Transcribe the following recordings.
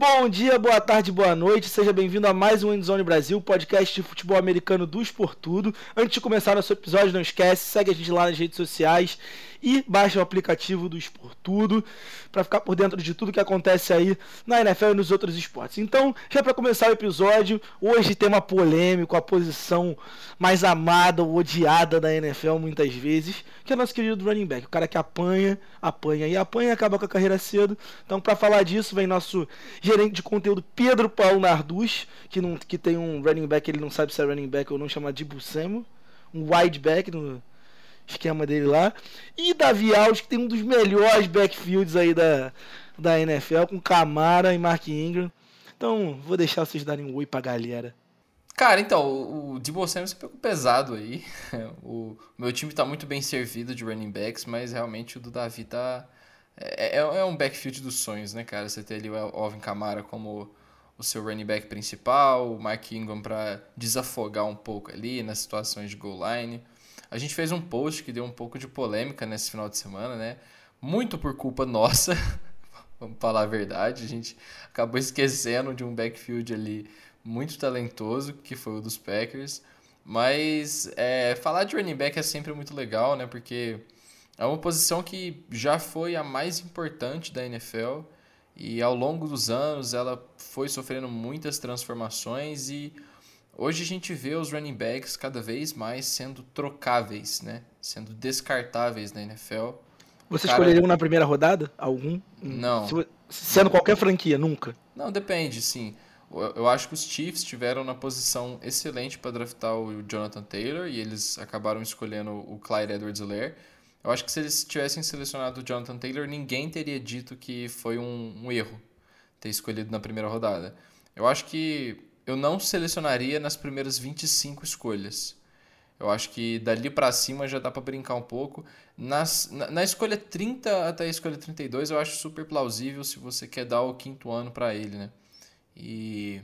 Bom dia, boa tarde, boa noite. Seja bem-vindo a mais um Endzone Brasil, podcast de futebol americano do Esportudo. Antes de começar nosso episódio, não esquece, segue a gente lá nas redes sociais e baixa o aplicativo do Esportudo para ficar por dentro de tudo que acontece aí na NFL e nos outros esportes. Então, já para começar o episódio, hoje tem uma polêmica, a posição mais amada ou odiada da NFL muitas vezes, que é o nosso querido running back, o cara que apanha, apanha e apanha e acaba com a carreira cedo. Então, para falar disso, vem nosso gerente de conteúdo Pedro Paulo Narduz, que, não, que tem um running back, ele não sabe se é running back ou não, chama de Buscemo, um wide back no esquema dele lá. E Davi Alves, que tem um dos melhores backfields aí da, da NFL, com Camara e Mark Ingram. Então, vou deixar vocês darem um oi pra galera. Cara, então, o, o Debo Samuel pegou pesado aí. O meu time tá muito bem servido de running backs, mas realmente o do Davi tá... É, é, é um backfield dos sonhos, né, cara? Você ter ali o Alvin Kamara como o seu running back principal, o Mark Ingram para desafogar um pouco ali nas situações de goal line. A gente fez um post que deu um pouco de polêmica nesse final de semana, né? Muito por culpa nossa, vamos falar a verdade. A gente acabou esquecendo de um backfield ali muito talentoso, que foi o dos Packers. Mas é, falar de running back é sempre muito legal, né? Porque é uma posição que já foi a mais importante da NFL e ao longo dos anos ela foi sofrendo muitas transformações e Hoje a gente vê os running backs cada vez mais sendo trocáveis, né? Sendo descartáveis na NFL. Você cara... escolheria um na primeira rodada? Algum? Não. Sendo qualquer franquia, nunca? Não, depende, sim. Eu acho que os Chiefs tiveram na posição excelente para draftar o Jonathan Taylor e eles acabaram escolhendo o Clyde Edwards-Helaire. Eu acho que se eles tivessem selecionado o Jonathan Taylor, ninguém teria dito que foi um, um erro ter escolhido na primeira rodada. Eu acho que eu não selecionaria nas primeiras 25 escolhas. Eu acho que dali para cima já dá para brincar um pouco. Nas, na, na, escolha 30 até a escolha 32, eu acho super plausível se você quer dar o quinto ano para ele, né? E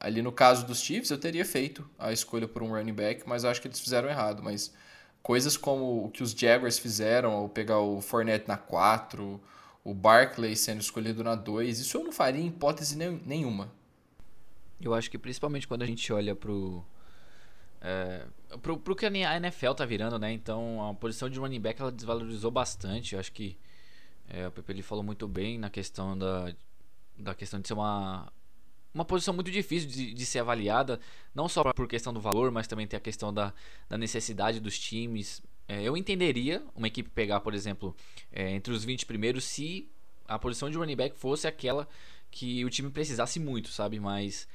ali no caso dos Chiefs, eu teria feito a escolha por um running back, mas acho que eles fizeram errado. Mas coisas como o que os Jaguars fizeram, ou pegar o Fournette na 4, o Barkley sendo escolhido na 2, isso eu não faria em hipótese nenhuma. Eu acho que principalmente quando a gente olha pro. É, pro, pro que a NFL tá virando, né? Então a posição de running back ela desvalorizou bastante. Eu acho que é, o Pepe ele falou muito bem na questão da, da questão de ser uma, uma posição muito difícil de, de ser avaliada, não só por questão do valor, mas também tem a questão da, da necessidade dos times. É, eu entenderia uma equipe pegar, por exemplo, é, entre os 20 primeiros se a posição de running back fosse aquela que o time precisasse muito, sabe? Mas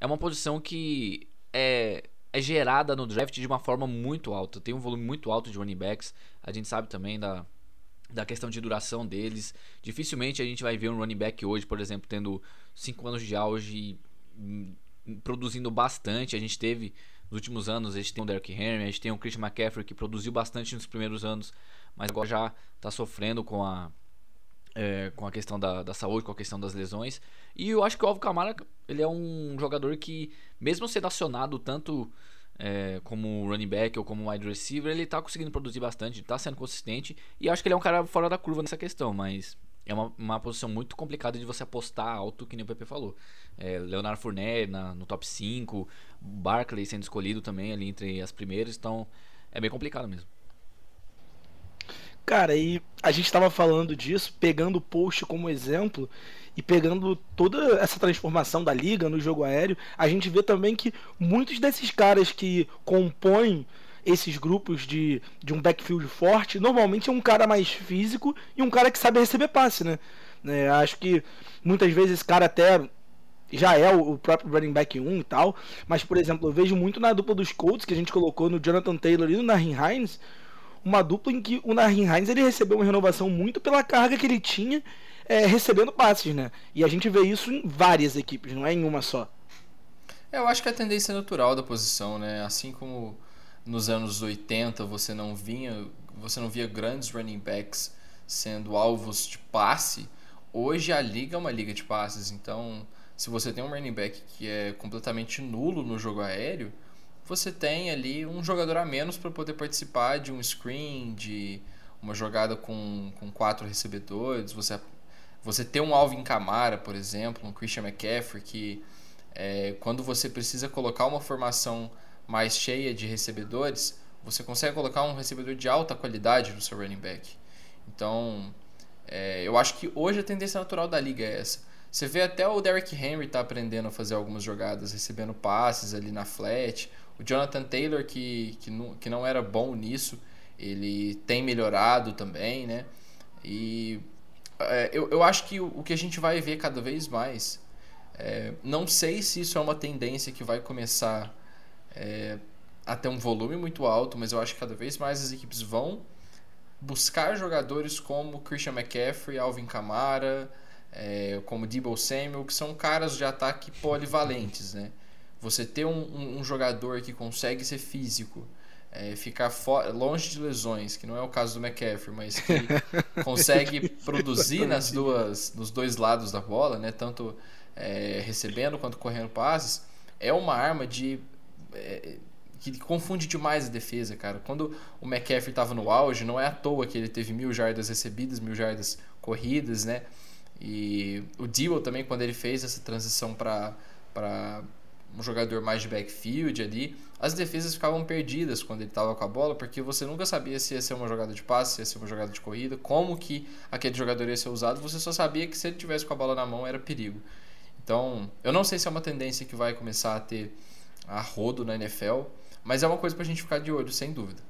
é uma posição que é, é gerada no draft de uma forma muito alta. Tem um volume muito alto de running backs. A gente sabe também da, da questão de duração deles. Dificilmente a gente vai ver um running back hoje, por exemplo, tendo 5 anos de auge hum, produzindo bastante. A gente teve nos últimos anos, a gente tem o Derrick Henry, a gente tem o Christian McCaffrey que produziu bastante nos primeiros anos, mas agora já está sofrendo com a é, com a questão da, da saúde, com a questão das lesões. E eu acho que o Alvo Camara ele é um jogador que, mesmo sendo acionado tanto é, como running back ou como wide receiver, ele está conseguindo produzir bastante, está sendo consistente. E acho que ele é um cara fora da curva nessa questão, mas é uma, uma posição muito complicada de você apostar alto, que nem o PP falou. É, Leonardo Fournette na, no top 5, Barkley sendo escolhido também ali entre as primeiras, então é bem complicado mesmo. Cara, e a gente estava falando disso, pegando o post como exemplo e pegando toda essa transformação da liga no jogo aéreo, a gente vê também que muitos desses caras que compõem esses grupos de, de um backfield forte, normalmente é um cara mais físico e um cara que sabe receber passe, né? É, acho que muitas vezes esse cara até já é o, próprio running back 1 e tal, mas por exemplo, eu vejo muito na dupla dos Colts que a gente colocou no Jonathan Taylor e no Nahin Hines, uma dupla em que o Nahin Hines ele recebeu uma renovação muito pela carga que ele tinha é, recebendo passes, né? E a gente vê isso em várias equipes, não é em uma só. É, eu acho que é a tendência natural da posição, né? Assim como nos anos 80 você não vinha, você não via grandes running backs sendo alvos de passe, hoje a liga é uma liga de passes, então se você tem um running back que é completamente nulo no jogo aéreo, você tem ali um jogador a menos para poder participar de um screen, de uma jogada com, com quatro recebedores. Você Você ter um Alvin Kamara, por exemplo, um Christian McCaffrey, que é, quando você precisa colocar uma formação mais cheia de recebedores, você consegue colocar um recebedor de alta qualidade no seu running back. Então, é, eu acho que hoje a tendência natural da liga é essa. Você vê até o Derrick Henry tá aprendendo a fazer algumas jogadas, recebendo passes ali na flat. O Jonathan Taylor, que, que, não, que não era bom nisso, ele tem melhorado também, né? E é, eu, eu acho que o, o que a gente vai ver cada vez mais, é, não sei se isso é uma tendência que vai começar é, a ter um volume muito alto, mas eu acho que cada vez mais as equipes vão buscar jogadores como Christian McCaffrey, Alvin Kamara, é, como Debo Samuel, que são caras de ataque polivalentes, né? Você ter um, um, um jogador que consegue ser físico, é, ficar longe de lesões, que não é o caso do McCaffrey, mas que consegue produzir nas duas, nos dois lados da bola, né? Tanto é, recebendo quanto correndo passes, é uma arma de é, que confunde demais a defesa, cara. Quando o McCaffrey estava no auge, não é à toa que ele teve mil jardas recebidas, mil jardas corridas, né? E o Dewell também, quando ele fez essa transição para um jogador mais de backfield ali, as defesas ficavam perdidas quando ele estava com a bola, porque você nunca sabia se ia ser uma jogada de passe, se ia ser uma jogada de corrida, como que aquele jogador ia ser usado, você só sabia que se ele tivesse com a bola na mão era perigo. Então, eu não sei se é uma tendência que vai começar a ter a rodo na NFL, mas é uma coisa pra gente ficar de olho, sem dúvida.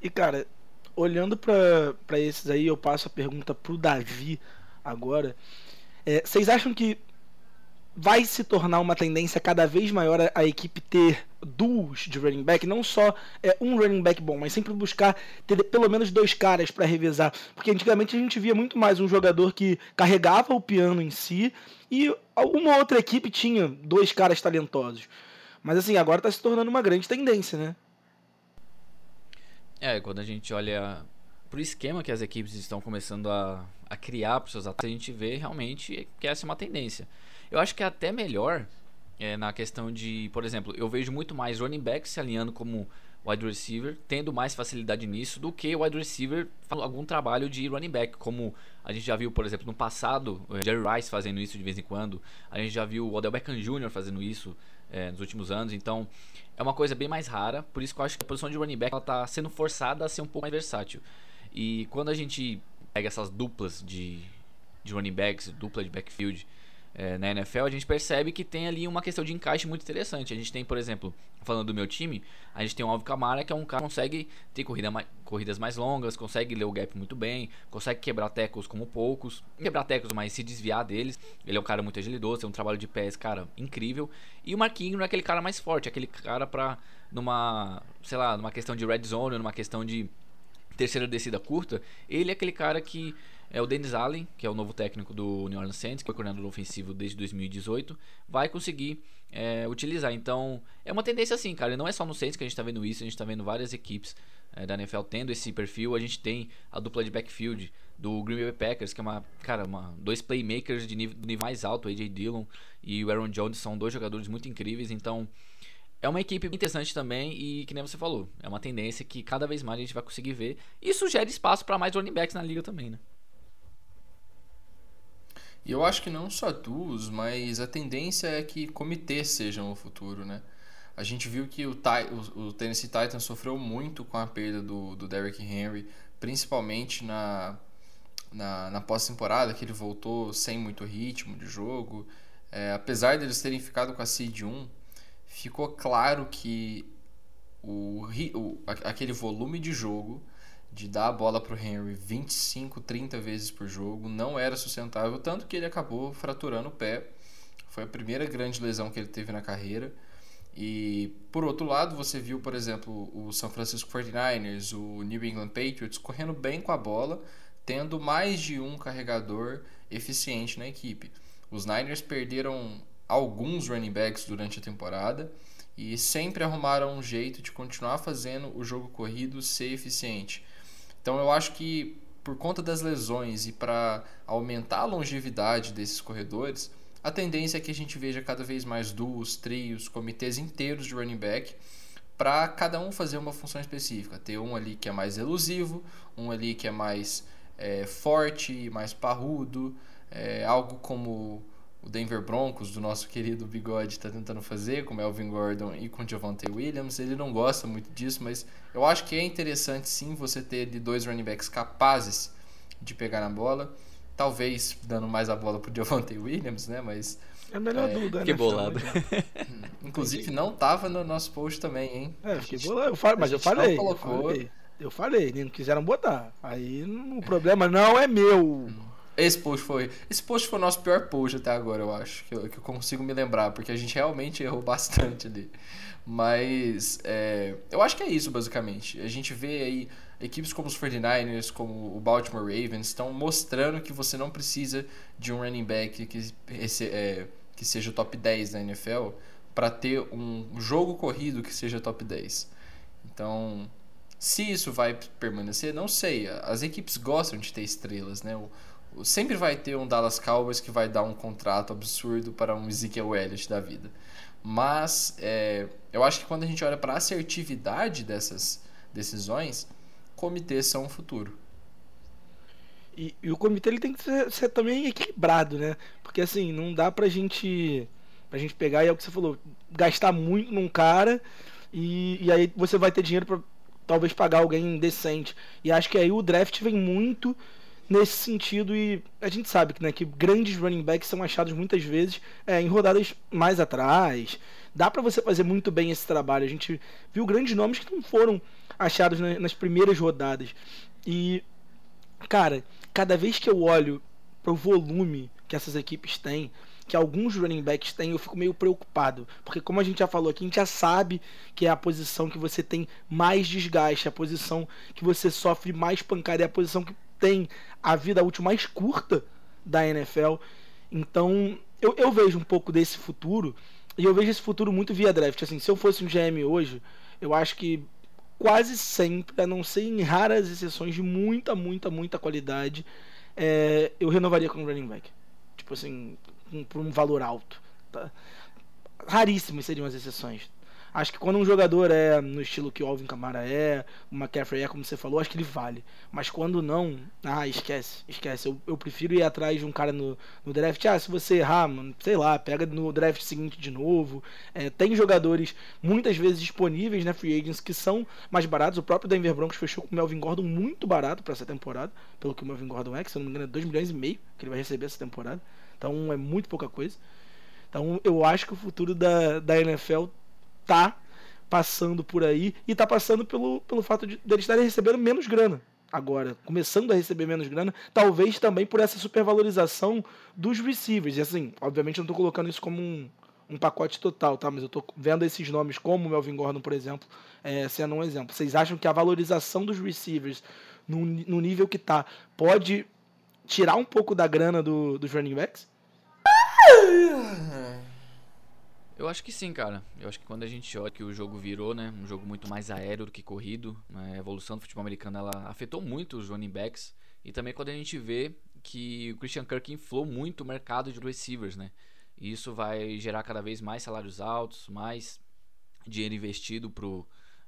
E cara, olhando para esses aí, eu passo a pergunta pro Davi agora. É, vocês acham que vai se tornar uma tendência cada vez maior a, equipe ter duos de running back, não só é, um running back bom, mas sempre buscar ter pelo menos dois caras para revezar, porque antigamente a gente via muito mais um jogador que carregava o piano em si e uma outra equipe tinha dois caras talentosos. Mas assim, agora está se tornando uma grande tendência, né? É, quando a gente olha pro esquema que as equipes estão começando a, a criar para seus atletas, a gente vê realmente que essa é uma tendência. Eu acho que é até melhor é, na questão de, por exemplo, eu vejo muito mais running back se alinhando como wide receiver, tendo mais facilidade nisso do que wide receiver algum trabalho de running back, como a gente já viu, por exemplo, no passado, o Jerry Rice fazendo isso de vez em quando, a gente já viu o Odell Beckham Jr. fazendo isso é, nos últimos anos, então é uma coisa bem mais rara, por isso que eu acho que a posição de running back está sendo forçada a ser um pouco mais versátil. E quando a gente pega essas duplas de, de running backs, dupla de backfield é, na NFL, a gente percebe que tem ali uma questão de encaixe muito interessante. A gente tem, por exemplo, falando do meu time, a gente tem o Alvin Kamara, que é um cara que consegue ter corrida mais, corridas mais longas, consegue ler o gap muito bem, consegue quebrar tecos como poucos, quebrar tecos, mas se desviar deles. Ele é um cara muito agilidoso, tem um trabalho de pés, cara, incrível. E o Marquinhos é aquele cara mais forte, aquele cara pra, numa, sei lá, numa questão de red zone, numa questão de terceira descida curta, ele é aquele cara que é o Dennis Allen, que é o novo técnico do New Orleans Saints, que foi coordenador ofensivo desde 2018, vai conseguir é, utilizar. Então, é uma tendência assim, cara. Não é só no Saints que a gente está vendo isso, a gente está vendo várias equipes é, da NFL tendo esse perfil. A gente tem a dupla de backfield do Green Bay Packers, que é uma, cara, uma, dois playmakers de nível, nível mais alto, AJ Dillon e o Aaron Jones, são dois jogadores muito incríveis. Então, é uma equipe interessante também e que nem você falou, é uma tendência que cada vez mais a gente vai conseguir ver. Isso gera espaço para mais running backs na liga também, né? E eu acho que não só duos, mas a tendência é que comitês sejam o futuro, né? A gente viu que o, o, o Tennessee Titans sofreu muito com a perda do, do Derrick Henry, principalmente na, na, na pós-temporada, que ele voltou sem muito ritmo de jogo. É, apesar deles terem ficado com a seed 1, ficou claro que o, o, aquele volume de jogo de dar a bola para o Henry 25, 30 vezes por jogo não era sustentável, tanto que ele acabou fraturando o pé. Foi a primeira grande lesão que ele teve na carreira. E por outro lado, você viu, por exemplo, o San Francisco 49ers, o New England Patriots correndo bem com a bola, tendo mais de um carregador eficiente na equipe. Os Niners perderam alguns running backs durante a temporada e sempre arrumaram um jeito de continuar fazendo o jogo corrido ser eficiente. Então eu acho que por conta das lesões e para aumentar a longevidade desses corredores, a tendência é que a gente veja cada vez mais duos, trios, comitês inteiros de running back para cada um fazer uma função específica. Ter um ali que é mais elusivo, um ali que é mais é, forte, mais parrudo, é, algo como o Denver Broncos, do nosso querido Bigode, está tentando fazer, com Melvin Gordon e com Javante Williams. Ele não gosta muito disso, mas eu acho que é interessante sim você ter de dois running backs capazes de pegar na bola. Talvez dando mais a bola pro Javante Williams, né? Mas. É a melhor é, dúvida, né? Que bolado. Inclusive, não tava no nosso post também, hein? É, fiquei bolado. Eu falei, mas eu falei, eu falei. Eu falei, não quiseram botar. Aí o problema não é meu. Hum. Esse post foi. Esse post foi o nosso pior post até agora, eu acho. Que eu, que eu consigo me lembrar, porque a gente realmente errou bastante ali. Mas é, eu acho que é isso, basicamente. A gente vê aí equipes como os 49ers, como o Baltimore Ravens, estão mostrando que você não precisa de um running back que, esse, é, que seja top 10 da NFL para ter um jogo corrido que seja top 10. Então, se isso vai permanecer, não sei. As equipes gostam de ter estrelas, né? O, sempre vai ter um Dallas Cowboys que vai dar um contrato absurdo para um Ezekiel Elliott da vida. Mas é, eu acho que quando a gente olha para a assertividade dessas decisões, comitês são o futuro. E, e, o comitê ele tem que ser, ser, também equilibrado, né? Porque assim, não dá pra gente pra gente pegar, e é o que você falou, gastar muito num cara e, e aí você vai ter dinheiro para talvez pagar alguém decente. E acho que aí o draft vem muito nesse sentido e a gente sabe né, que grandes running backs são achados muitas vezes é, em rodadas mais atrás. Dá para você fazer muito bem esse trabalho. A gente viu grandes nomes que não foram achados nas primeiras rodadas. E, cara, cada vez que eu olho para o volume que essas equipes têm, que alguns running backs têm, eu fico meio preocupado. Porque, como a gente já falou aqui, a gente já sabe que é a posição que você tem mais desgaste, a posição que você sofre mais pancada, é a posição que tem a vida útil mais curta da NFL. Então, eu, eu vejo um pouco desse futuro. E eu vejo esse futuro muito via draft. Assim, se eu fosse um GM hoje, eu acho que quase sempre, a não ser em raras exceções de muita, muita, muita qualidade, é, eu renovaria com um running back. Tipo assim, um, por um valor alto. Tá? Raríssimas seriam as exceções. Acho que quando um jogador é no estilo que o Alvin Kamara é, o McCaffrey é, como você falou, acho que ele vale. Mas quando não, ah, esquece, esquece. Eu, eu prefiro ir atrás de um cara no, no draft. Ah, se você errar, mano, sei lá, pega no draft seguinte de novo. É, tem jogadores muitas vezes disponíveis na né, Free Agents que são mais baratos. O próprio Denver Broncos fechou com o Melvin Gordon muito barato para essa temporada, pelo que o Melvin Gordon é, que se eu não me engano é 2 milhões e meio que ele vai receber essa temporada. Então é muito pouca coisa. Então eu acho que o futuro da, da NFL tá passando por aí e tá passando pelo, pelo fato de eles estarem recebendo menos grana agora, começando a receber menos grana, talvez também por essa supervalorização dos receivers. E assim, obviamente eu não tô colocando isso como um, um pacote total, tá? Mas eu tô vendo esses nomes como o Melvin Gordon, por exemplo, é, sendo um exemplo. Vocês acham que a valorização dos receivers no, no nível que tá pode tirar um pouco da grana do, dos running backs? Eu acho que sim, cara. Eu acho que quando a gente olha que o jogo virou, né, um jogo muito mais aéreo do que corrido, né, a evolução do futebol americano ela afetou muito os running backs e também quando a gente vê que o Christian Kirk inflou muito o mercado de receivers, né? E isso vai gerar cada vez mais salários altos, mais dinheiro investido para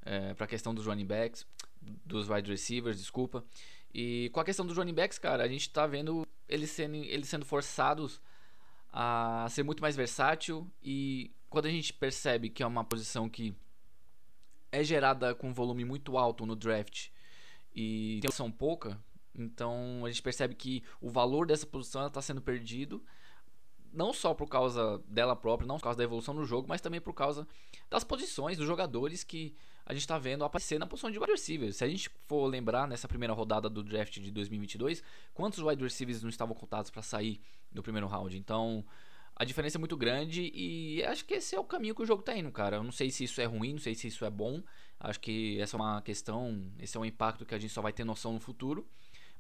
é, a questão dos running backs, dos wide receivers, desculpa. E com a questão dos running backs, cara, a gente está vendo eles sendo, eles sendo forçados a ser muito mais versátil e quando a gente percebe que é uma posição que é gerada com volume muito alto no draft e tem opção pouca, então a gente percebe que o valor dessa posição está sendo perdido não só por causa dela própria, não por causa da evolução no jogo, mas também por causa das posições dos jogadores que a gente está vendo aparecer na posição de wide receivers. Se a gente for lembrar nessa primeira rodada do draft de 2022, quantos wide receivers não estavam contados para sair no primeiro round? Então, a diferença é muito grande e acho que esse é o caminho que o jogo tá indo, cara. Eu não sei se isso é ruim, não sei se isso é bom. Acho que essa é uma questão, esse é um impacto que a gente só vai ter noção no futuro.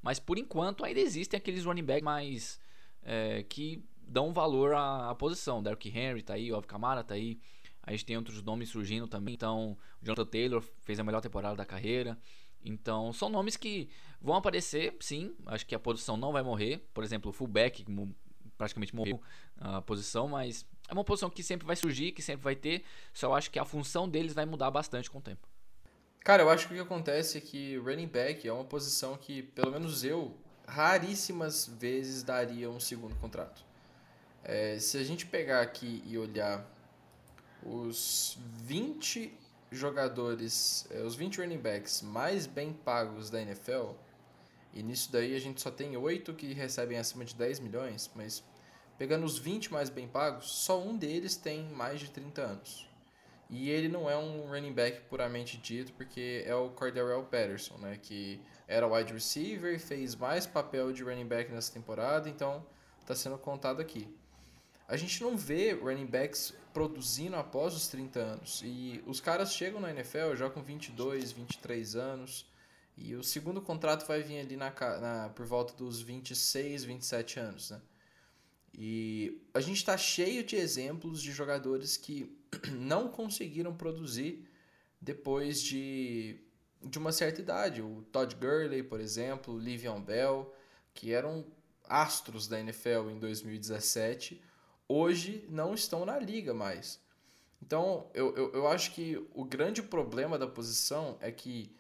Mas por enquanto ainda existem aqueles running backs mais é, que dão valor à, à posição. Derrick Henry tá aí, o Kamara tá aí. A gente tem outros nomes surgindo também. Então, Jonathan Taylor fez a melhor temporada da carreira. Então, são nomes que vão aparecer, sim. Acho que a posição não vai morrer. Por exemplo, o fullback, praticamente morreu a posição, mas é uma posição que sempre vai surgir, que sempre vai ter, só acho que a função deles vai mudar bastante com o tempo. Cara, eu acho que o que acontece é que running back é uma posição que, pelo menos eu, raríssimas vezes daria um segundo contrato. É, se a gente pegar aqui e olhar os 20 jogadores, é, os 20 running backs mais bem pagos da NFL, e nisso daí a gente só tem 8 que recebem acima de 10 milhões, mas pegando os 20 mais bem pagos, só um deles tem mais de 30 anos. E ele não é um running back puramente dito, porque é o Cordarrelle Patterson, né, que era wide receiver, fez mais papel de running back nessa temporada, então está sendo contado aqui. A gente não vê running backs produzindo após os 30 anos. E os caras chegam na NFL já com 22, 23 anos. E o segundo contrato vai vir ali na, na por volta dos 26, 27 anos, né? E a gente está cheio de exemplos de jogadores que não conseguiram produzir depois de, de uma certa idade. O Todd Gurley, por exemplo, o Livion Bell, que eram astros da NFL em 2017, hoje não estão na liga mais. Então, eu, eu, eu acho que o grande problema da posição é que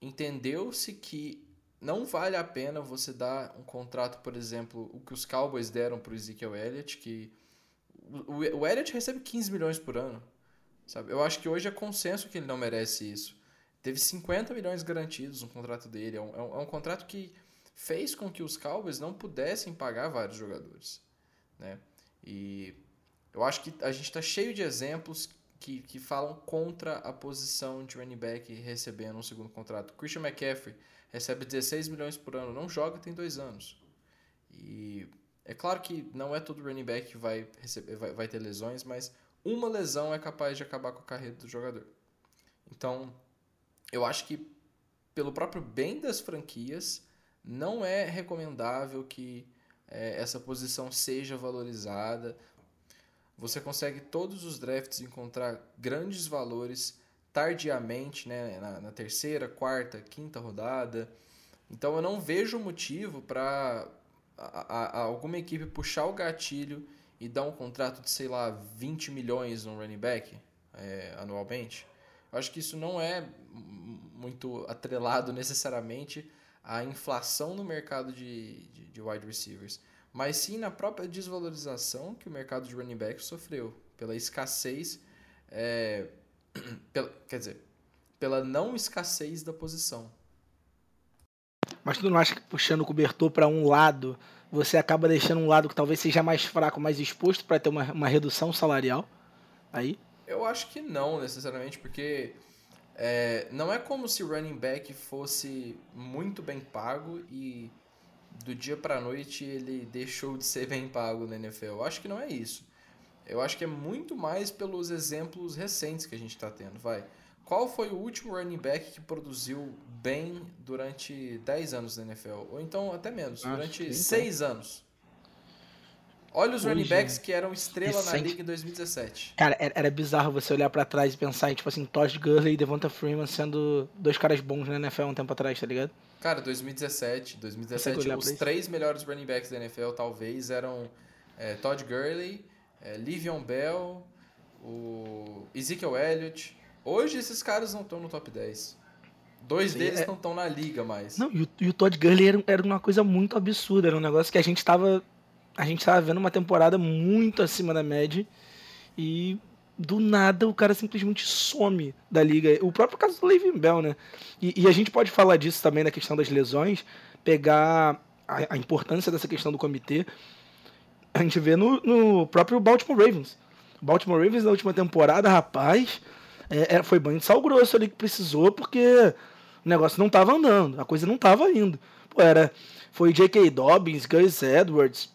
entendeu-se que não vale a pena você dar um contrato, por exemplo, o que os Cowboys deram para o Ezekiel Elliott, que o Elliott recebe 15 milhões por ano. Sabe? Eu acho que hoje é consenso que ele não merece isso. Teve 50 milhões garantidos no contrato dele. É um, é um, é um contrato que fez com que os Cowboys não pudessem pagar vários jogadores. Né? E eu acho que a gente está cheio de exemplos que, que falam contra a posição de running back recebendo um segundo contrato. Christian McCaffrey recebe 16 milhões por ano, não joga tem dois anos. E é claro que não é todo running back que vai, receber, vai, vai ter lesões, mas uma lesão é capaz de acabar com a carreira do jogador. Então, eu acho que pelo próprio bem das franquias, não é recomendável que é, essa posição seja valorizada. Você consegue todos os drafts encontrar grandes valores tardiamente, né, na, na terceira, quarta, quinta rodada. Então eu não vejo motivo para alguma equipe puxar o gatilho e dar um contrato de, sei lá, 20 milhões no running back é, anualmente. Eu acho que isso não é muito atrelado necessariamente à inflação no mercado de, de, de wide receivers, mas sim na própria desvalorização que o mercado de running back sofreu, pela escassez é, pela, quer dizer, pela não escassez da posição. Mas tu não acha que puxando o cobertor para um lado, você acaba deixando um lado que talvez seja mais fraco, mais exposto para ter uma, uma redução salarial? Aí? Eu acho que não, necessariamente, porque é, não é como se running back fosse muito bem pago e do dia para noite ele deixou de ser bem pago na NFL. Eu acho que não é isso. Eu acho que é muito mais pelos exemplos recentes que a gente está tendo. Vai. Qual foi o último running back que produziu bem durante 10 anos na NFL? Ou então até menos, acho durante 6 anos. Olha os Hoje, running backs que eram estrela recente. na liga em 2017. Cara, era, era bizarro você olhar para trás e pensar em, tipo assim, Todd Gurley e Devonta Freeman sendo dois caras bons na NFL um tempo atrás, tá ligado? Cara, 2017. 2017, os três melhores running backs da NFL talvez eram é, Todd Gurley, é, Livion Bell, o Ezekiel Elliott. Hoje esses caras não estão no top 10. Dois Sim, deles é... não estão na liga mais. Não, e o, e o Todd Gurley era, era, uma coisa muito absurda. Era um negócio que a gente estava a gente tava vendo uma temporada muito acima da média e do nada o cara simplesmente some da liga. O próprio caso do Le'Veon Bell, né? E, e, a gente pode falar disso também na questão das lesões, pegar a, a importância dessa questão do comitê a gente vê no, no próprio Baltimore Ravens. O Baltimore Ravens na última temporada, rapaz, é, foi banho de sal grosso ali que precisou, porque o negócio não estava andando, a coisa não estava indo. Pô, era, foi J.K. Dobbins, Gus Edwards,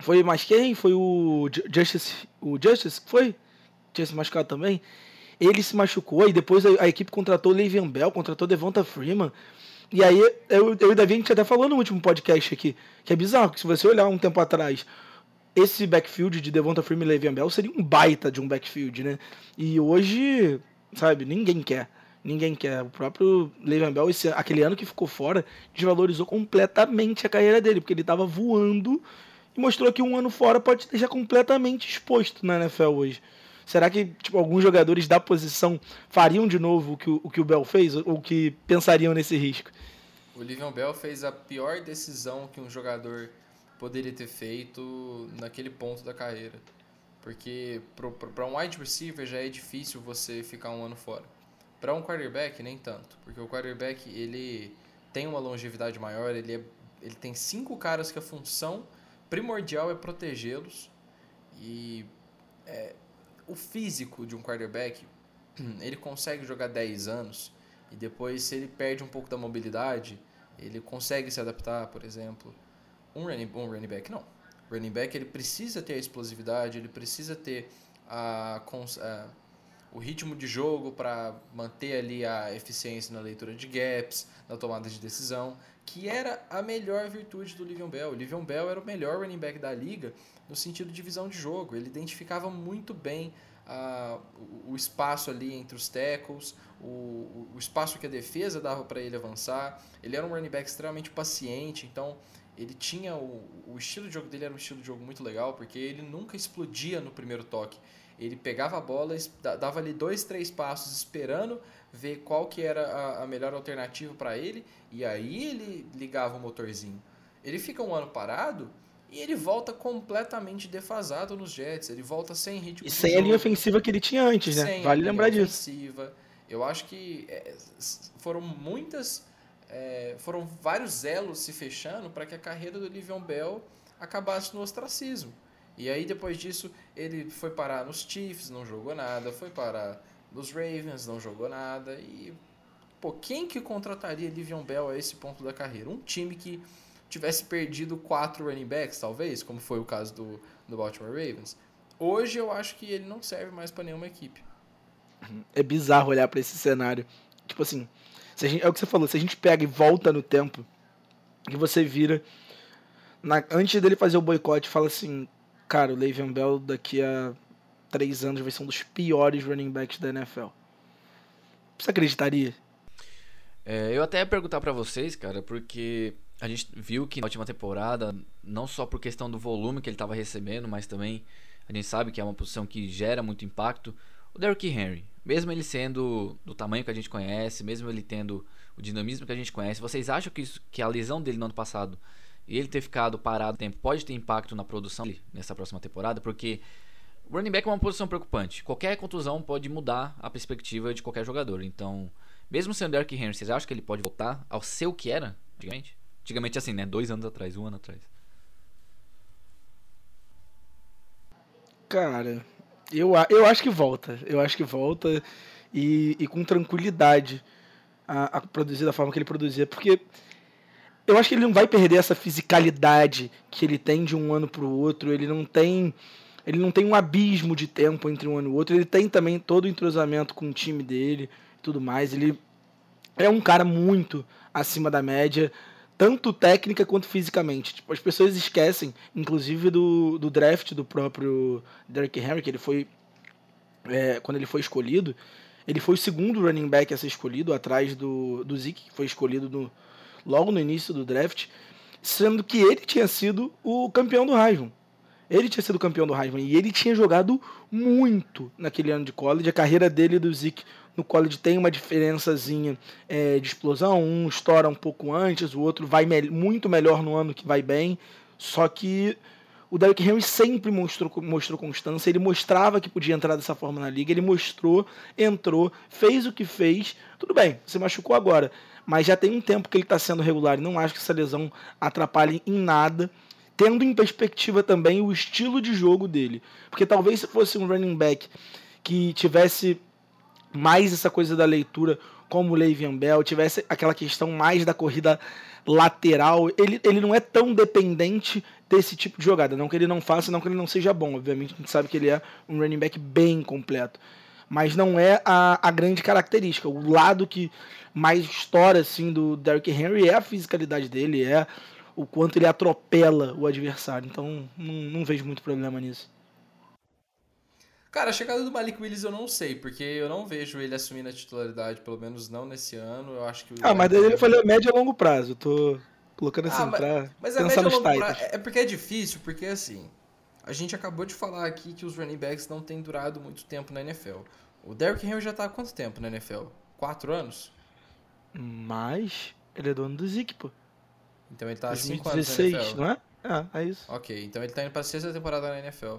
foi mais quem? Foi o Justice, o Justice, foi? Tinha se machucado também. Ele se machucou e depois a, a equipe contratou o Le'Veon Bell, contratou Devonta Freeman. E aí, eu, eu e o Davi, a gente até falou no último podcast aqui, que é bizarro, que se você olhar um tempo atrás, esse backfield de Devonta Freeman e Le'Veon Bell seria um baita de um backfield, né? E hoje, sabe, ninguém quer. Ninguém quer. O próprio Le'Veon Bell, esse, aquele ano que ficou fora, desvalorizou completamente a carreira dele, porque ele estava voando e mostrou que um ano fora pode deixar completamente exposto na NFL hoje. Será que tipo, alguns jogadores da posição fariam de novo o que o, o que o Bell fez ou que pensariam nesse risco? O Livion Bell fez a pior decisão que um jogador poderia ter feito naquele ponto da carreira. Porque para um wide receiver já é difícil você ficar um ano fora. Para um quarterback, nem tanto. Porque o quarterback ele tem uma longevidade maior, ele, é, ele tem cinco caras que a função primordial é protegê-los. E é, o físico de um quarterback, ele consegue jogar 10 anos e depois, se ele perde um pouco da mobilidade, ele consegue se adaptar, por exemplo. Um running, um running back, não. O running back ele precisa ter a explosividade, ele precisa ter a, a o ritmo de jogo para manter ali a eficiência na leitura de gaps, na tomada de decisão, que era a melhor virtude do Livion Bell. O Livion Bell era o melhor running back da liga no sentido de visão de jogo. Ele identificava muito bem uh, o espaço ali entre os tackles, o, o espaço que a defesa dava para ele avançar. Ele era um running back extremamente paciente, então ele tinha o, o estilo de jogo dele era um estilo de jogo muito legal, porque ele nunca explodia no primeiro toque. Ele pegava a bola, dava ali dois, três passos esperando ver qual que era a, a melhor alternativa para ele, e aí ele ligava o motorzinho. Ele fica um ano parado e ele volta completamente defasado nos Jets. Ele volta sem ritmo. E sem jogo, a linha ofensiva que ele tinha antes, né? Vale lembrar disso. Ofensiva. Eu acho que é, foram muitas. É, foram vários elos se fechando para que a carreira do Livion Bell acabasse no ostracismo. E aí depois disso ele foi parar nos Chiefs, não jogou nada, foi parar nos Ravens, não jogou nada. E pô, quem que contrataria Livion Bell a esse ponto da carreira? Um time que tivesse perdido quatro running backs, talvez, como foi o caso do, do Baltimore Ravens. Hoje eu acho que ele não serve mais para nenhuma equipe. É bizarro olhar para esse cenário. Tipo assim, gente, é o que você falou, se a gente pega e volta no tempo, que você vira. Na, antes dele fazer o boicote, fala assim: Cara, o Le'Veon Bell daqui a três anos vai ser um dos piores running backs da NFL. Você acreditaria? É, eu até ia perguntar para vocês, cara, porque a gente viu que na última temporada, não só por questão do volume que ele estava recebendo, mas também a gente sabe que é uma posição que gera muito impacto. O Derrick Henry, mesmo ele sendo do tamanho que a gente conhece, mesmo ele tendo o dinamismo que a gente conhece, vocês acham que, isso, que a lesão dele no ano passado e ele ter ficado parado tempo pode ter impacto na produção dele nessa próxima temporada? Porque o running back é uma posição preocupante. Qualquer contusão pode mudar a perspectiva de qualquer jogador. Então, mesmo sendo Derrick Henry, vocês acham que ele pode voltar ao seu que era antigamente? Antigamente assim, né? Dois anos atrás, um ano atrás. Cara, eu, eu acho que volta. Eu acho que volta e, e com tranquilidade a, a, produzir da forma que ele produzia. Porque eu acho que ele não vai perder essa fisicalidade que ele tem de um ano para o outro. Ele não tem. Ele não tem um abismo de tempo entre um ano e o outro. Ele tem também todo o entrosamento com o time dele e tudo mais. Ele é um cara muito acima da média tanto técnica quanto fisicamente. Tipo, as pessoas esquecem, inclusive do, do draft do próprio Derrick Henry, que ele foi é, quando ele foi escolhido, ele foi o segundo running back a ser escolhido, atrás do, do Zeke, que foi escolhido no, logo no início do draft, sendo que ele tinha sido o campeão do Heisman. Ele tinha sido campeão do Heisman e ele tinha jogado muito naquele ano de college. A carreira dele e do Zeke no college tem uma diferençazinha é, de explosão. Um estoura um pouco antes, o outro vai me muito melhor no ano que vai bem. Só que o Derrick Henry sempre mostrou, mostrou constância. Ele mostrava que podia entrar dessa forma na liga. Ele mostrou, entrou, fez o que fez. Tudo bem, você machucou agora. Mas já tem um tempo que ele está sendo regular. E não acho que essa lesão atrapalhe em nada tendo em perspectiva também o estilo de jogo dele. Porque talvez se fosse um running back que tivesse mais essa coisa da leitura como o Le'Veon Bell, tivesse aquela questão mais da corrida lateral, ele, ele não é tão dependente desse tipo de jogada. Não que ele não faça, não que ele não seja bom. Obviamente a gente sabe que ele é um running back bem completo. Mas não é a, a grande característica. O lado que mais estoura assim, do Derrick Henry é a fisicalidade dele, é o quanto ele atropela o adversário. Então não, não vejo muito problema nisso. Cara, a chegada do Malik Willis eu não sei, porque eu não vejo ele assumindo a titularidade, pelo menos não nesse ano. Eu acho que Ah, mas daí ele falou médio a longo prazo. Eu tô colocando assim ah, mas, pra mas pensar nos Titans. É porque é difícil, porque assim, a gente acabou de falar aqui que os running backs não têm durado muito tempo na NFL. O Derrick Henry já tá há quanto tempo na NFL? Quatro anos? Mais? Ele é dono do Zeke, pô. Então ele tá há 5 anos na NFL. não é? É, é isso. Ok, então ele tá indo pra sexta temporada na NFL.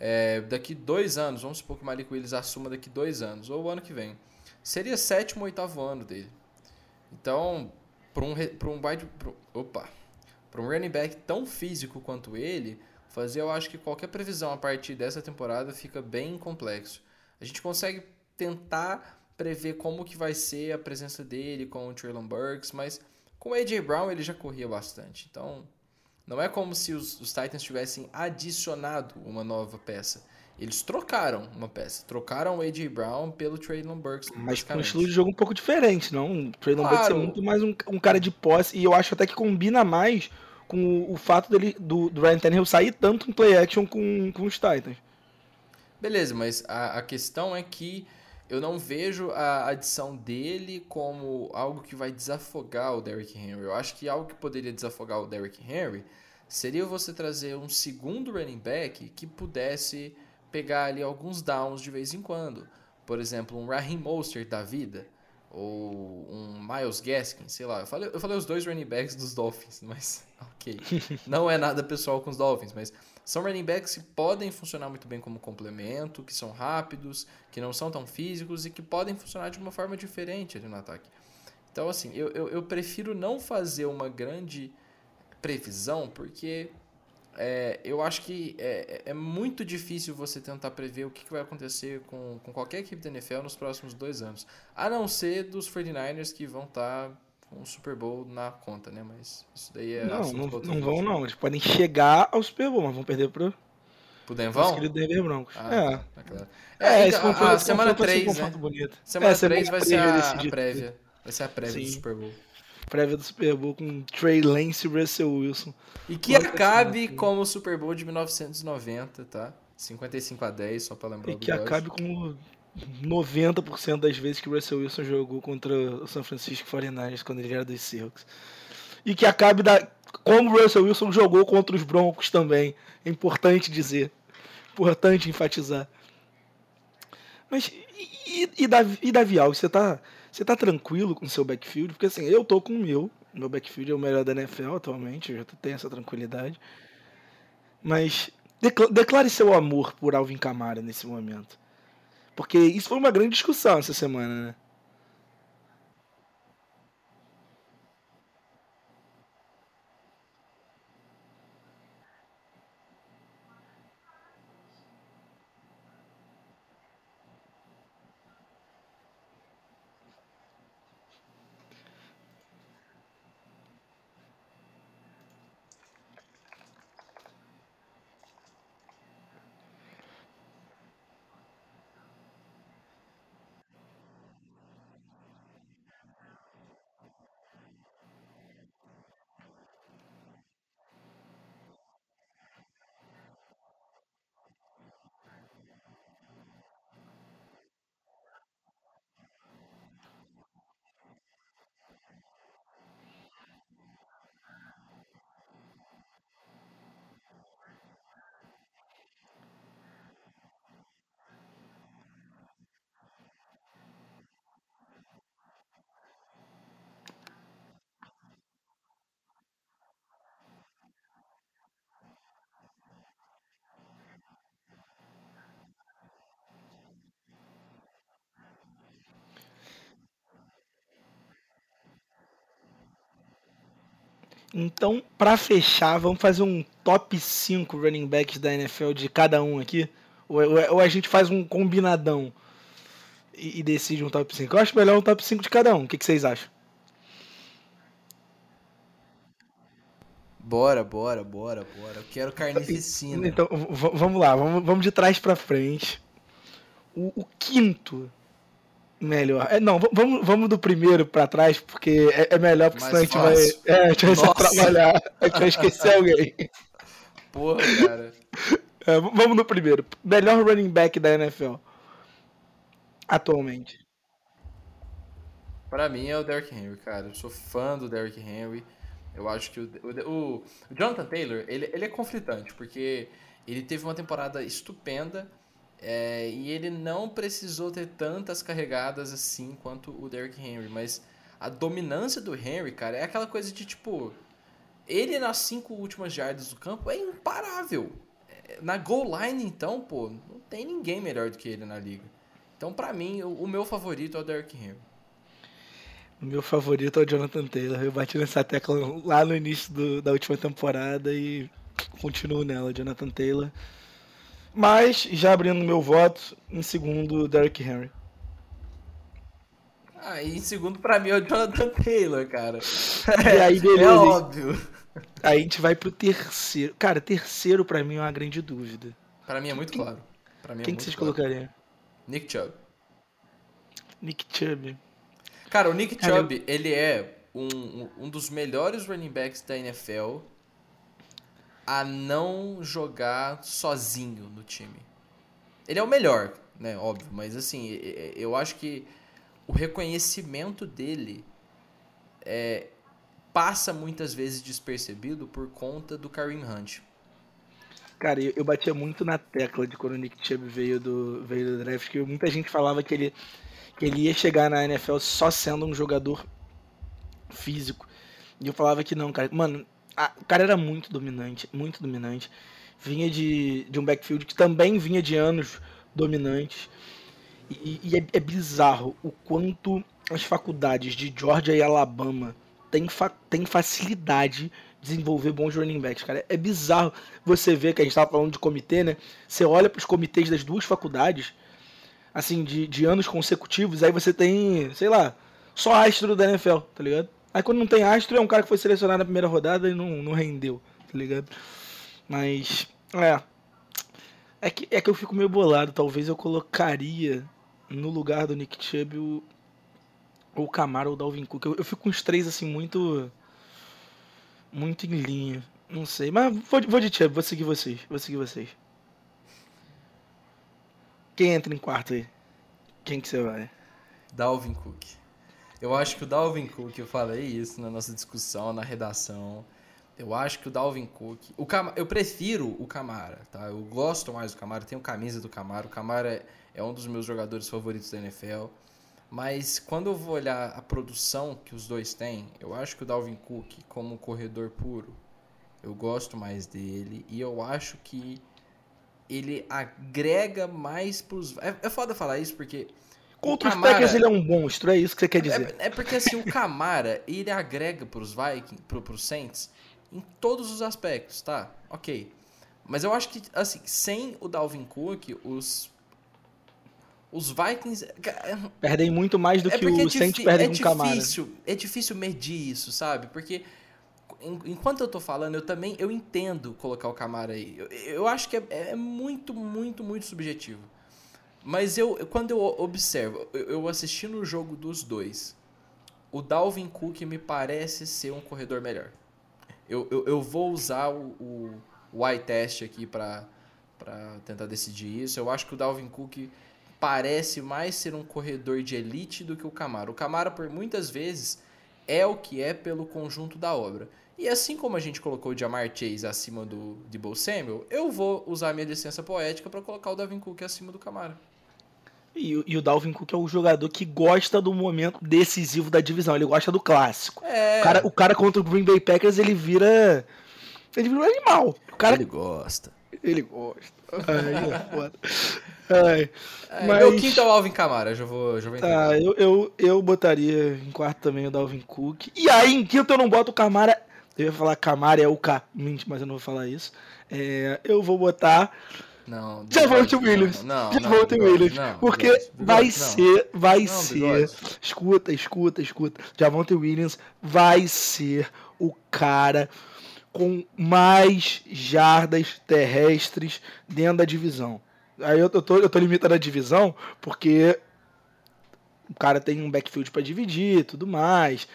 É, daqui dois anos, vamos supor que o Malik Willis assuma daqui dois anos, ou o ano que vem. Seria sétimo ou oitavo ano dele. Então, para um, um wide. Opa! Um running back tão físico quanto ele, fazer eu acho que qualquer previsão a partir dessa temporada fica bem complexo. A gente consegue tentar prever como que vai ser a presença dele com o Traylon Burks, mas com o AJ Brown ele já corria bastante. Então, não é como se os, os Titans tivessem adicionado uma nova peça. Eles trocaram uma peça. Trocaram o A.J. Brown pelo Traylon Burks. Mas com um estilo de jogo um pouco diferente, não? O Traylon claro. Burks é muito mais um, um, cara de posse. E eu acho até que combina mais com o, o fato dele, do, do Ryan Tannehill sair tanto em play action com, com os Titans. Beleza, mas a, a questão é que eu não vejo a adição dele como algo que vai desafogar o Derrick Henry. Eu acho que algo que poderia desafogar o Derrick Henry seria você trazer um segundo running back que pudesse pegar ali alguns downs de vez em quando. Por exemplo, um Raheem Mostert da vida ou um Miles Gaskin, sei lá. Eu falei, eu falei os dois running backs dos Dolphins, mas ok. Não é nada pessoal com os Dolphins, mas são running backs que podem funcionar muito bem como complemento, que são rápidos, que não são tão físicos e que podem funcionar de uma forma diferente no ataque. Então, assim, eu, eu, eu prefiro não fazer uma grande previsão, porque é, eu acho que é, é, muito difícil você tentar prever o que, que vai acontecer com, com qualquer equipe da NFL nos próximos dois anos. A não ser dos 49ers que vão estar tá um Super Bowl na conta, né? Mas isso daí é. Não, não, não vão, não. Eles podem chegar ao Super Bowl, mas vão perder pro. Pro Denvão? Pro Denver Broncos. Ah, é. Tá claro. É, é esse confronto, a, a semana 3, né? Bonito. Semana é, 3 vai ser a, a prévia. Vai ser a prévia Sim. do Super Bowl. Prévia do Super Bowl com Trey Lance e Russell Wilson. E que acabe como o Super Bowl de 1990, tá? 55 a 10, só pra lembrar E que acabe como 90% das vezes que o Russell Wilson jogou contra o San Francisco 49ers quando ele era dos Seahawks. E que acabe da como o Russell Wilson jogou contra os Broncos também. É importante dizer. Importante enfatizar. Mas e, e, Davi, e Davi Alves, você tá, você tá tranquilo com o seu backfield? Porque assim, eu tô com o meu. Meu backfield é o melhor da NFL atualmente, eu já tenho essa tranquilidade. Mas declare seu amor por Alvin Kamara nesse momento. Porque isso foi uma grande discussão essa semana, né? Então, para fechar, vamos fazer um top 5 running backs da NFL de cada um aqui? Ou, ou a gente faz um combinadão e, e, decide um top 5? Eu acho melhor um top 5 de cada um. O que, que vocês acham? Bora, bora, bora, bora. Eu quero carnificina. Então, vamos lá, vamos, vamos de trás para frente. O, o quinto Melhor. É, não, vamos, vamos do primeiro pra trás, porque é, é melhor, porque Mais senão a gente vai. É, a gente vai se trabalhar. A gente vai esquecer alguém. Porra, cara. É, vamos no primeiro. Melhor running back da NFL. Atualmente. Pra mim é o Derrick Henry, cara. Eu sou fã do Derrick Henry. Eu acho que o, o, o Jonathan Taylor, ele, ele é conflitante, porque ele teve uma temporada estupenda é, e ele não precisou ter tantas carregadas assim quanto o Derrick Henry, mas a dominância do Henry, cara, é aquela coisa de tipo. Ele nas cinco últimas jardas do campo é imparável. É, na goal line, então, pô, não tem ninguém melhor do que ele na liga. Então, para mim, o, meu favorito é o Derrick Henry. O meu favorito é o Jonathan Taylor. Eu bati nessa tecla lá no início do, da última temporada e continuo nela, Jonathan Taylor. Mas, já abrindo meu voto, em segundo, Derrick Henry. Ah, e em segundo pra mim é o Jonathan Taylor, cara. E aí, beleza. É óbvio. Aí a gente vai pro terceiro. Cara, terceiro pra mim é uma grande dúvida. Pra mim é muito claro. Pra mim é Quem que vocês claro. colocariam? Nick Chubb. Nick Chubb. Cara, o Nick Chubb, ele é um, um dos melhores running backs da NFL a não jogar sozinho no time. Ele é o melhor, né? Óbvio, mas assim, eu acho que o reconhecimento dele é, passa muitas vezes despercebido por conta do Kareem Hunt. Cara, eu, eu batia muito na tecla de quando o Nick Chubb veio do, veio do draft, que muita gente falava que ele, que ele ia chegar na NFL só sendo um jogador físico. E eu falava que não, cara. Mano, a- o cara era muito dominante, muito dominante. Vinha de, de um backfield que também vinha de anos dominantes. E, e é, é bizarro o quanto as faculdades de Georgia e Alabama têm, fa têm facilidade de desenvolver bons running backs, cara. É bizarro você ver que a gente tava falando de comitê, né? Você olha pros comitês das duas faculdades, assim, de, de anos consecutivos, aí você tem, sei lá, só astro da NFL, tá ligado? Aí quando não tem astro, é um cara que foi selecionado na primeira rodada e não, não rendeu, tá ligado? Mas, é. É que, é que eu fico meio bolado. Talvez eu colocaria no lugar do Nick Chubb o, o Camaro ou o Dalvin Cook. Eu, eu fico com os três, assim, muito. Muito em linha. Não sei. Mas vou, vou de Chubb, vou seguir vocês. Vou seguir vocês. Quem entra em quarto aí? Quem que você vai? Dalvin Cook. Eu acho que o Dalvin Cook, eu falei isso na nossa discussão, na redação. Eu acho que o Dalvin Cook. O Cam, eu prefiro o Camara, tá? Eu gosto mais do Camara, tenho camisa do Camara. O Camara é, um dos meus jogadores favoritos da NFL. Mas quando eu vou olhar a produção que os dois têm, eu acho que o Dalvin Cook, como corredor puro, eu gosto mais dele. E eu acho que ele agrega mais pros. É, é foda falar isso porque. Contra os Camara- Packers ele é um monstro, é isso que você quer dizer. é, é porque assim, o Camara, ele agrega pros Vikings, pro, pros Saints, em todos os aspectos, tá? Ok. Mas eu acho que, assim, sem o Dalvin Cook, os. Os Vikings. Perdem muito mais do é que porque o é, Saints perdem é com o Camara. difícil, é difícil medir isso, sabe? Porque en- enquanto eu tô falando, eu também eu entendo colocar o Camara aí. Eu, eu acho que é, é muito, muito, muito subjetivo. Mas eu, quando eu observo, eu, eu assistindo o jogo dos dois, o Dalvin Cook me parece ser um corredor melhor. Eu, eu, eu vou usar o, o, eye test aqui para tentar decidir isso. Eu acho que o Dalvin Cook parece mais ser um corredor de elite do que o Camara. O Camara, por muitas vezes, é o que é pelo conjunto da obra. E assim como a gente colocou o Jamar Chase acima do Debo Samuel, eu vou usar minha licença poética para colocar o Dalvin Cook acima do Camara. E, o- e o Dalvin Cook é o jogador que gosta do momento decisivo da divisão. Ele gosta do clássico. É, O, cara, o cara contra o Green Bay Packers, ele vira. Ele vira um animal. O cara. ele gosta. Ele gosta. Ai, é foda. Ai. É, Mas- Meu quinto é o Alvin Camara, já vou, já vou. Tá, eu, eu, eu botaria em quarto também o Dalvin Cook. E aí, em quinto, eu não boto o Camara. Eu ia falar Camara é o K. Mente, mas eu não vou falar isso. É, eu vou botar Não, Javonte Williams. Não, Javonte Williams. não, porque vai ser, vai Não, ser. Escuta, escuta, escuta. Javonte Williams vai ser o cara com mais jardas terrestres dentro da divisão. Aí eu, eu, tô, eu tô limitando a divisão porque o cara tem um backfield pra dividir e tudo mais.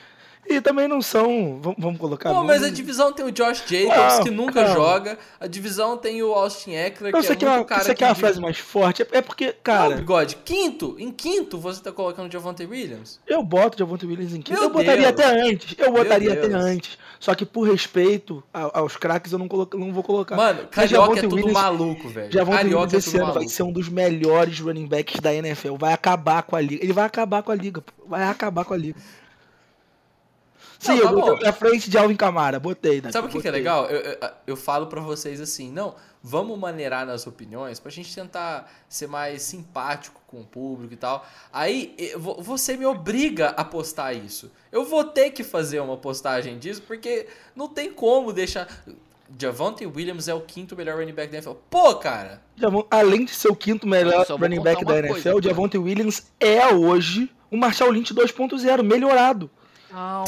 E também não são. Vamos, colocar. Pô, mas a divisão tem o Josh Jacobs, Não, que nunca calma. joga. A divisão tem o Austin Eckler, Não, que é quer, muito uma, cara você quer uma que- frase mais forte? É, é porque, Não, cara, bigode. Quinto, em quinto você tá colocando o Javante Williams? eu boto Javonte Williams em quinto. Meu Eu botaria Deus. até antes. Eu botaria até antes. Só que por respeito aos craques, eu não, coloco, não vou colocar. Mano, Carioca é tudo Williams- maluco, velho. Javonte Carioca Williams é ano vai maluco. ser um dos melhores running backs da NFL. Vai acabar com a liga. Ele vai acabar com a liga. Vai acabar com a liga. Sim, Não, tá eu botei na frente de Alvin Camara, botei. Davi, Sabe o que, que é legal? Eu, eu, eu falo pra vocês assim, não, vamos maneirar nas opiniões pra gente tentar ser mais simpático com o público e tal. Aí eu você me obriga a postar isso. Eu vou ter que fazer uma postagem disso porque não tem como deixar. Javante Williams é o quinto melhor running back da NFL. Pô, cara! Além de ser o quinto melhor running back da NFL, coisa, o Javonte Williams é hoje o Marshall Lynch 2.0, melhorado. Calma.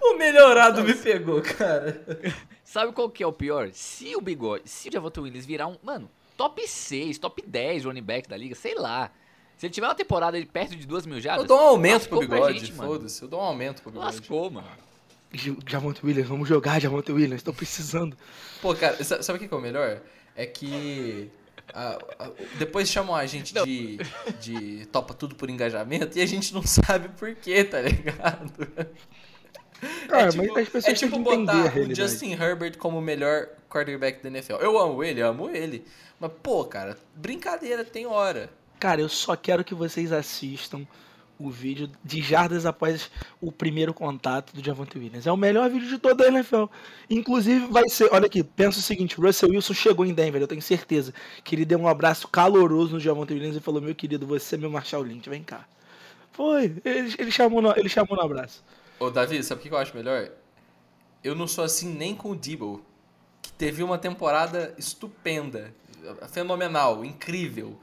O melhorado me pegou, cara. Sabe qual que é o pior? Se o Bigode, se o Javonte Williams virar um, mano, top 6, top 10 running back da liga, sei lá. Se ele tiver uma temporada de perto de 2 mil jardas, Eu dou um aumento pro bigode, foda-se. Eu dou um aumento pro bigode. lascou, mano. Javonte Williams, vamos jogar, Javonte Williams, tô precisando. Pô, cara, sa- sabe o que que é o melhor? É que a- a- depois chamam a gente de, de topa tudo por engajamento e a gente não sabe por quê, tá ligado? Cara, é tipo, mas as pessoas é tipo botar o. Justin Herbert como o melhor quarterback da NFL. Eu amo ele, amo ele. Mas, pô, cara, brincadeira tem hora. Cara, eu só quero que vocês assistam o vídeo de jardas após o primeiro contato do Javonte Williams. É o melhor vídeo de toda a NFL. Inclusive vai ser, olha aqui, pensa o seguinte, o Russell Wilson chegou em Denver, eu tenho certeza que ele deu um abraço caloroso no Javonte Williams e falou: "Meu querido, você é meu Marshall Lynch, vem cá". Foi, ele, ele chamou no, ele chamou no abraço. Ô, Davi, sabe o que eu acho melhor? Eu não sou assim nem com o Debo, que teve uma temporada estupenda, fenomenal, incrível.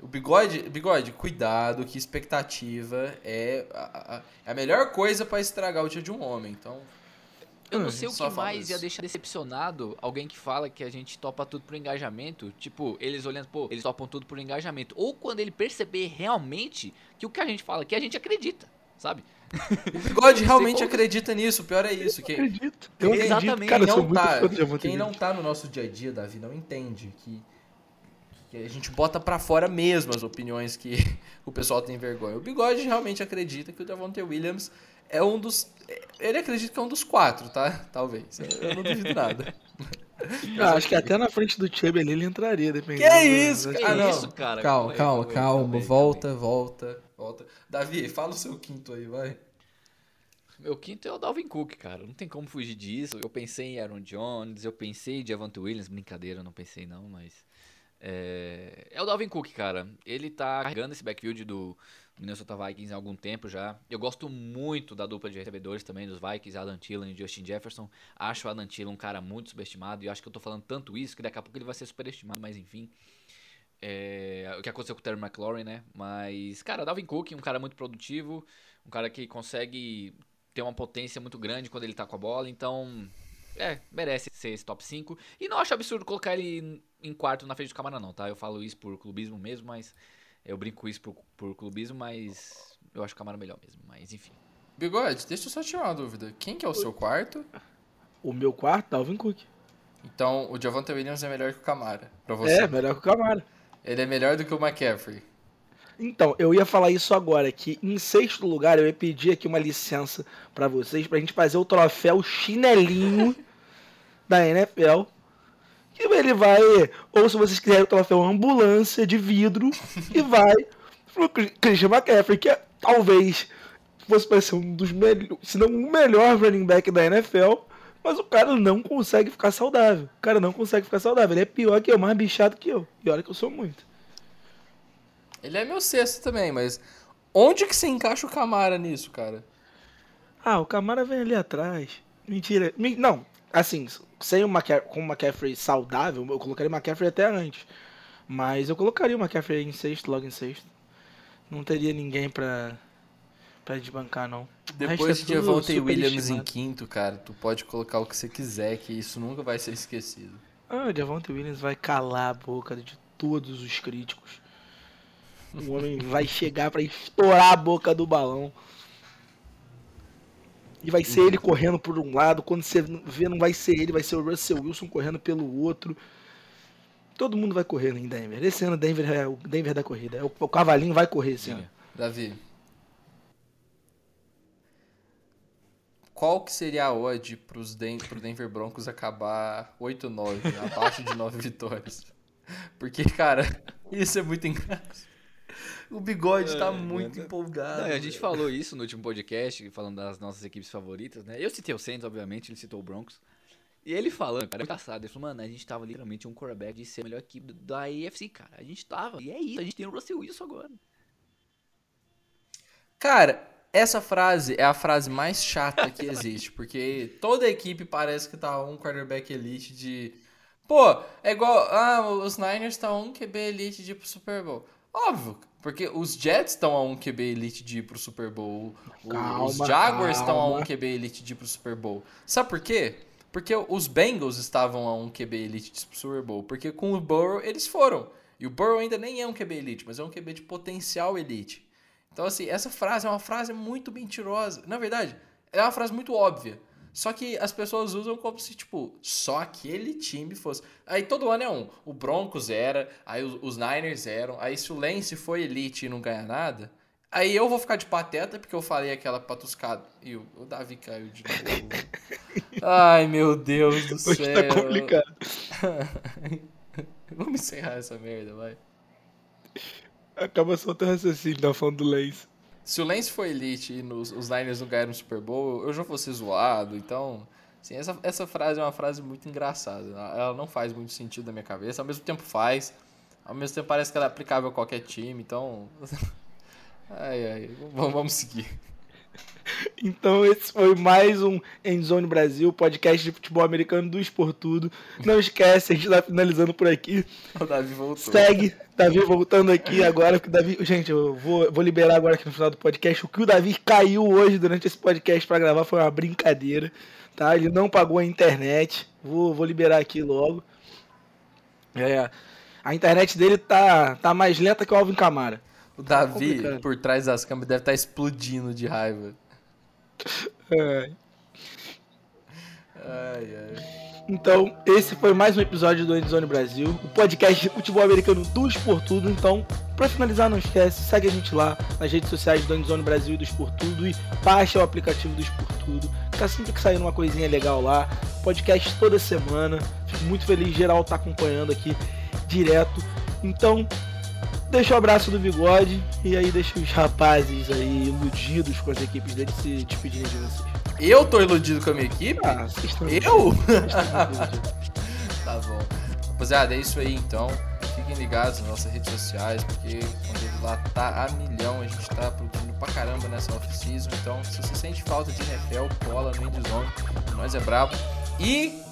O bigode, bigode, cuidado, que expectativa é a, a- a melhor coisa pra estragar o dia de um homem. Então, Eu não Hum, sei o que mais ia isso. deixar decepcionado alguém que fala que a gente topa tudo por engajamento. Tipo, eles olhando, pô, eles topam tudo por engajamento. Ou quando ele perceber realmente que o que a gente fala aqui a gente acredita, sabe? O bigode realmente como- acredita nisso. O pior é isso. Eu Que, acredito. Eu Quem acredito. exatamente Cara, eu quem sou não, tá, do quem não tá no nosso dia a dia, Davi, não entende que, que a gente bota pra fora mesmo as opiniões que o pessoal tem vergonha. O Bigode realmente acredita que o Davante Williams é um dos... Ele acredita que é um dos quatro, tá? Talvez. Eu, não duvido nada. Ah, acho que até na frente do Chubb ali ele entraria, dependendo. Que isso, das- Que Ah, não. cara? Calma, aí, calma, calma. aí, Volta, volta, volta. Davi, fala o seu quinto aí, vai. Meu quinto é o Dalvin Cook, cara. Não tem como fugir disso. Eu pensei em Aaron Jones, eu pensei em Javante Williams. Brincadeira, não pensei não, mas... É... é o Dalvin Cook, cara. Ele tá carregando esse backfield do Minnesota Vikings há algum tempo já. Eu gosto muito da dupla de recebedores também dos Vikings, Adam Thielen e Justin Jefferson. Acho o Adam Thielen um cara muito subestimado e acho que eu tô falando tanto isso que daqui a pouco ele vai ser superestimado, mas enfim... É, o que aconteceu com o Terry McLaurin, né? Mas, cara, Dalvin Cook, um cara muito produtivo, um cara que consegue ter uma potência muito grande quando ele tá com a bola, então, é, merece ser esse top 5. E não acho absurdo colocar ele em quarto na frente do Camara, não, tá? Eu falo isso por clubismo mesmo, mas. Eu brinco isso por, por clubismo, mas eu acho o Camara melhor mesmo, mas enfim. Bigode, deixa eu só tirar uma dúvida. Quem que é o seu quarto? O meu quarto, Dalvin Cook. Então, o Javante Williams é melhor que o Camara, pra você. É, melhor que o Camara. Ele é melhor do que o McCaffrey. Então, eu ia falar isso agora, que em sexto lugar eu ia pedir aqui uma licença pra vocês, pra gente fazer o troféu chinelinho da NFL. Que ele vai, ou se vocês quiserem o troféu ambulância de vidro, e vai pro Christian McCaffrey, que é, talvez fosse para ser um dos melhores, se não o melhor running back da NFL, mas o cara não consegue ficar saudável. O cara não consegue ficar saudável. Ele é pior que eu, mais bichado que eu. E olha que eu sou muito. Ele é meu sexto também, mas onde que você encaixa o Camara nisso, cara? Ah, o Camara vem ali atrás. Mentira. Me- Não, assim, sem o com o McCaffrey saudável, eu colocaria o McCaffrey até antes. Mas eu colocaria o McCaffrey em sexto, logo em sexto. Não teria ninguém pra, pra desbancar, não. Depois é de Javante Williams em quinto, cara, tu pode colocar o que você quiser, que isso nunca vai ser esquecido. Ah, o Javonte Williams vai calar a boca de todos os críticos. O homem vai chegar pra estourar a boca do balão. E vai ser ele correndo por um lado. Quando você vê, não vai ser ele, vai ser o Russell Wilson correndo pelo outro. Todo mundo vai correr em Denver. Esse ano Denver é o Denver da corrida. É o, o cavalinho vai correr esse ano. Diga. Davi. Qual que seria a odd pros Den pro Denver Broncos acabar 8-9, abaixo de 9 vitórias? Porque, cara, isso é muito engraçado. O bigode tá muito empolgado. Não, a gente falou isso no último podcast, falando das nossas equipes favoritas, né? Eu citei o Saints, obviamente, ele citou o Broncos. E ele falando, cara, é engraçado. Ele falou, mano, a gente tava literalmente um quarterback de ser a melhor equipe da AFC, cara. A gente tava. E é isso, a gente tem o Russell Wilson agora. Cara, essa frase é a frase mais chata que existe, porque toda equipe parece que tá um quarterback elite de. Pô, é igual. Ah, os Niners estão um QB elite de ir pro Super Bowl. Óbvio, porque os Jets estão a um QB elite de ir pro Super Bowl. Calma, os Jaguars estão a um QB elite de ir pro Super Bowl. Sabe por quê? Porque os Bengals estavam a um QB elite de ir pro Super Bowl. Porque com o Burrow eles foram. E o Burrow ainda nem é um QB elite, mas é um QB de potencial elite. Então, assim, essa frase é uma frase muito mentirosa. Na verdade, é uma frase muito óbvia. Só que as pessoas usam como se, tipo, só aquele time fosse. Aí todo ano é um. O Broncos era, aí os, Niners eram. Aí se o Lance foi elite e não ganha nada, aí eu vou ficar de pateta porque eu falei aquela patuscada. E o, o Davi caiu de novo. Ai, meu Deus do Hoje tá céu. tá complicado. Vamos encerrar essa merda, vai. Acaba soltando raciocínio, tá falando do Lance. Se o Lance for elite e nos, os Niners não ganharam o Super Bowl, eu já vou ser zoado. Então, assim, essa, essa frase é uma frase muito engraçada. Ela não faz muito sentido na minha cabeça. Ao mesmo tempo faz. Ao mesmo tempo parece que ela é aplicável a qualquer time. Então, ai, ai, vamos, vamos seguir. Então esse foi mais um Endzone Brasil, podcast de futebol americano do Esportudo. Não esquece, a gente tá finalizando por aqui. O Davi voltou. Segue, Davi voltando aqui agora, que o Davi, gente, eu vou, vou liberar agora aqui no final do podcast. O que o Davi caiu hoje durante esse podcast para gravar foi uma brincadeira, tá? Ele não pagou a internet. Vou, vou liberar aqui logo. É, a internet dele tá, tá mais lenta que o Alvin Camara. O Davi, tá por trás das câmeras, deve estar tá explodindo de raiva. Ai. Ai, ai. Então, esse foi mais um episódio do Endzone Brasil, o podcast de futebol americano do Esportudo. Então, para finalizar, não esquece, segue a gente lá nas redes sociais do Endzone Brasil e do Esportudo e baixa o aplicativo do Esportudo. Tá sempre que saindo uma coisinha legal lá. Podcast toda semana. Fico muito feliz, geral tá acompanhando aqui direto. Então, deixa o abraço do bigode e aí deixa os rapazes aí iludidos com as equipes deles se despedirem de vocês. Eu tô iludido com a minha equipe? Ah, Eu? tá bom. Rapaziada, é isso aí então. Fiquem ligados nas nossas redes sociais, porque quando lá tá a milhão, a gente tá produzindo pra caramba nessa off-season. Então, se você sente falta de NFL, cola no Endzone. Nós é brabo. E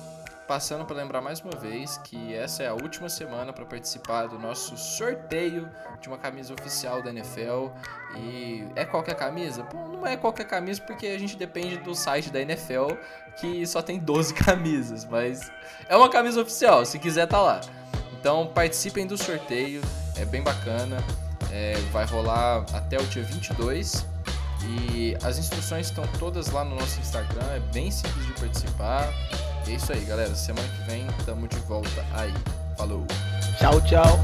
passando para lembrar mais uma vez que essa é a última semana para participar do nosso sorteio de uma camisa oficial da NFL. E é qualquer camisa? Pô, não é qualquer camisa porque a gente depende do site da NFL que só tem 12 camisas, mas é uma camisa oficial, se quiser tá lá. Então participem do sorteio, é bem bacana. É, vai rolar até o dia 22 e as instruções estão todas lá no nosso Instagram, é bem simples de participar. É isso aí, galera. Semana que vem tamo de volta aí. Falou. Tchau, tchau.